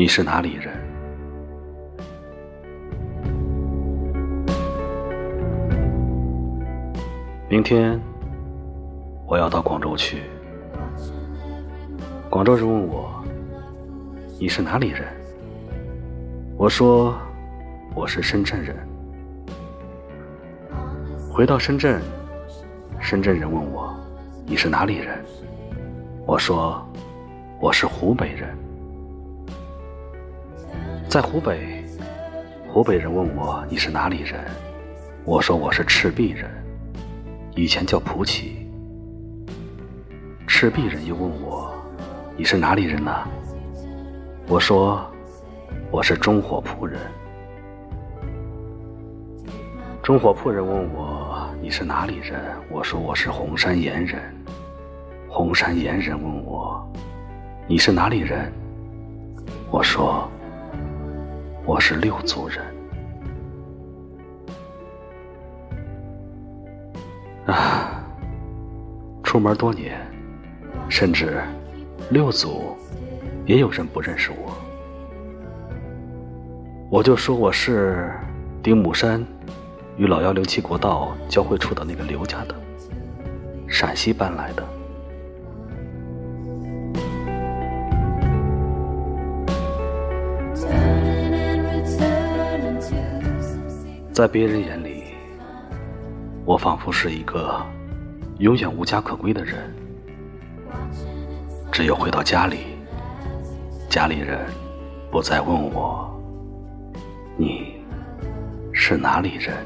你是哪里人？明天我要到广州去。广州人问我：“你是哪里人？”我说：“我是深圳人。”回到深圳，深圳人问我：“你是哪里人？”我说：“我是湖北人。”在湖北，湖北人问我：“你是哪里人？”我说：“我是赤壁人，以前叫蒲起。”赤壁人又问我：“你是哪里人呢？”我说：“我是中火铺人。”中火铺人问我：“你是哪里人？”我说：“我是红山岩人。”红山岩人问我：“你是哪里人？”我说：“我是六族人。”啊，出门多年，甚至六族也有人不认识我，我就说我是丁母山与老幺零七国道交汇处的那个刘家的，陕西搬来的。在别人眼里，我仿佛是一个永远无家可归的人。只有回到家里，家里人不再问我：“你是哪里人？”